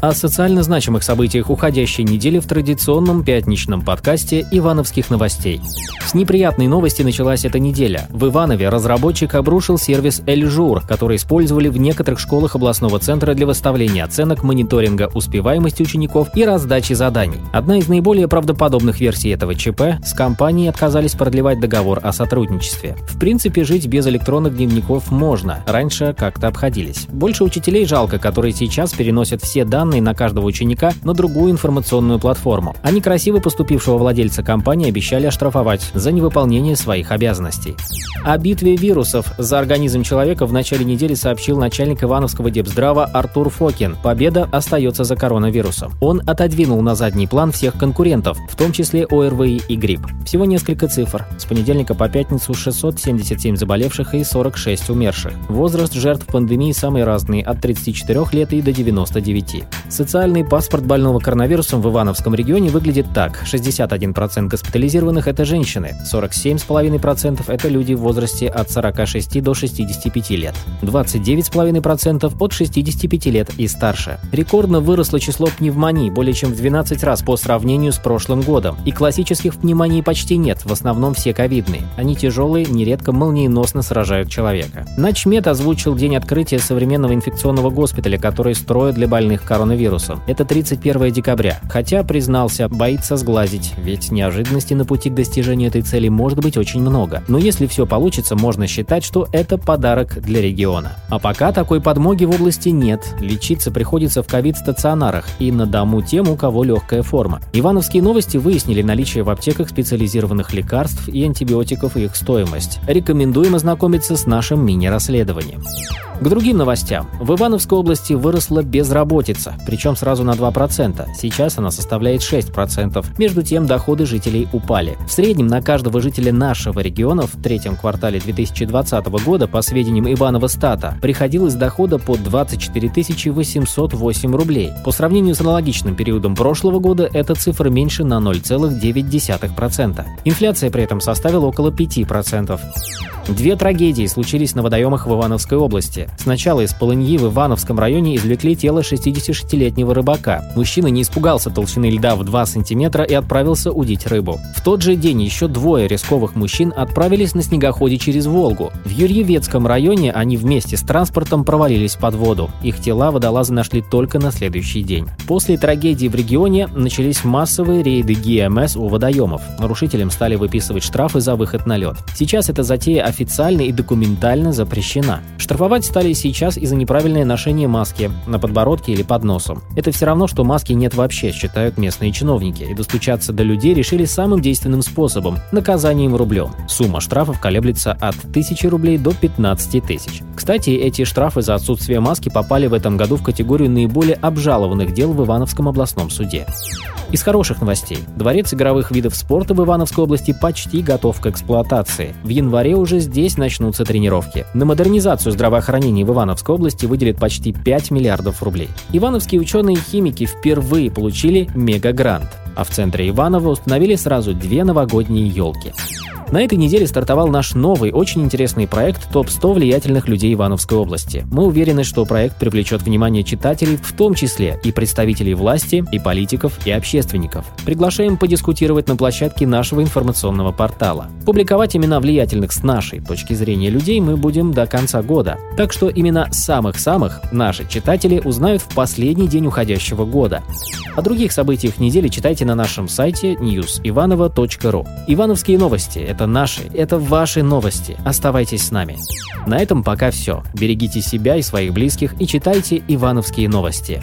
О социально значимых событиях уходящей недели в традиционном пятничном подкасте «Ивановских новостей». С неприятной новости началась эта неделя. В Иванове разработчик обрушил сервис «Эльжур», который использовали в некоторых школах областного центра для выставления оценок, мониторинга успеваемости учеников и раздачи заданий. Одна из наиболее правдоподобных версий этого ЧП – с компанией отказались продлевать договор о сотрудничестве. В принципе, жить без электронных дневников можно, раньше как-то обходились. Больше учителей жалко, которые сейчас переносят все данные на каждого ученика на другую информационную платформу. А некрасиво поступившего владельца компании обещали оштрафовать за невыполнение своих обязанностей. О битве вирусов за организм человека в начале недели сообщил начальник Ивановского депздрава Артур Фокин. Победа остается за коронавирусом. Он отодвинул на задний план всех конкурентов, в том числе ОРВИ и грипп. Всего несколько цифр. С понедельника по пятницу 677 заболевших и 46 умерших. Возраст жертв пандемии самый разный – от 34 лет и до 99. Социальный паспорт больного коронавирусом в Ивановском регионе выглядит так. 61% госпитализированных – это женщины, 47,5% – это люди в возрасте от 46 до 65 лет, 29,5% от 65 лет и старше. Рекордно выросло число пневмоний более чем в 12 раз по сравнению с прошлым годом. И классических пневмоний почти нет, в основном все ковидные. Они тяжелые, нередко молниеносно сражают человека. Начмед озвучил день открытия современного инфекционного госпиталя, который строят для больных коронавирусом. Это 31 декабря. Хотя, признался, боится сглазить, ведь неожиданностей на пути к достижению этой цели может быть очень много. Но если все получится, можно считать, что это подарок для региона. А пока такой подмоги в области нет. Лечиться приходится в ковид-стационарах и на дому тем, у кого легкая форма. Ивановские новости выяснили наличие в аптеках специализированных лекарств и антибиотиков и их стоимость. Рекомендуем ознакомиться с нашим мини-расследованием. К другим новостям. В Ивановской области выросла безработица, причем сразу на 2%. Сейчас она составляет 6%. Между тем, доходы жителей упали. В среднем на каждого жителя нашего региона в третьем квартале 2020 года, по сведениям Иванова Стата, приходилось дохода по 24 808 рублей. По сравнению с аналогичным периодом прошлого года, эта цифра меньше на 0,9%. Инфляция при этом составила около 5%. Две трагедии случились на водоемах в Ивановской области. Сначала из полыньи в Ивановском районе извлекли тело 66-летнего рыбака. Мужчина не испугался толщины льда в 2 сантиметра и отправился удить рыбу. В тот же день еще двое рисковых мужчин отправились на снегоходе через Волгу. В Юрьевецком районе они вместе с транспортом провалились под воду. Их тела водолазы нашли только на следующий день. После трагедии в регионе начались массовые рейды ГМС у водоемов. Нарушителям стали выписывать штрафы за выход на лед. Сейчас эта затея официально и документально запрещена. Штрафовать стали сейчас из-за неправильное ношение маски на подбородке или под носом. Это все равно, что маски нет вообще, считают местные чиновники, и достучаться до людей решили самым действенным способом – наказанием рублем. Сумма штрафов колеблется от 1000 рублей до 15 тысяч. Кстати, эти штрафы за отсутствие маски попали в этом году в категорию наиболее обжалованных дел в Ивановском областном суде. Из хороших новостей. Дворец игровых видов спорта в Ивановской области почти готов к эксплуатации. В январе уже здесь начнутся тренировки. На модернизацию здравоохранения в Ивановской области выделят почти 5 миллиардов рублей. Ивановские ученые и химики впервые получили мегагрант. А в центре Иванова установили сразу две новогодние елки. На этой неделе стартовал наш новый, очень интересный проект «Топ-100 влиятельных людей Ивановской области». Мы уверены, что проект привлечет внимание читателей, в том числе и представителей власти, и политиков, и общественников. Приглашаем подискутировать на площадке нашего информационного портала. Публиковать имена влиятельных с нашей точки зрения людей мы будем до конца года. Так что именно самых-самых наши читатели узнают в последний день уходящего года. О других событиях недели читайте на нашем сайте newsivanova.ru. Ивановские новости – это наши, это ваши новости. Оставайтесь с нами. На этом пока все. Берегите себя и своих близких и читайте ивановские новости.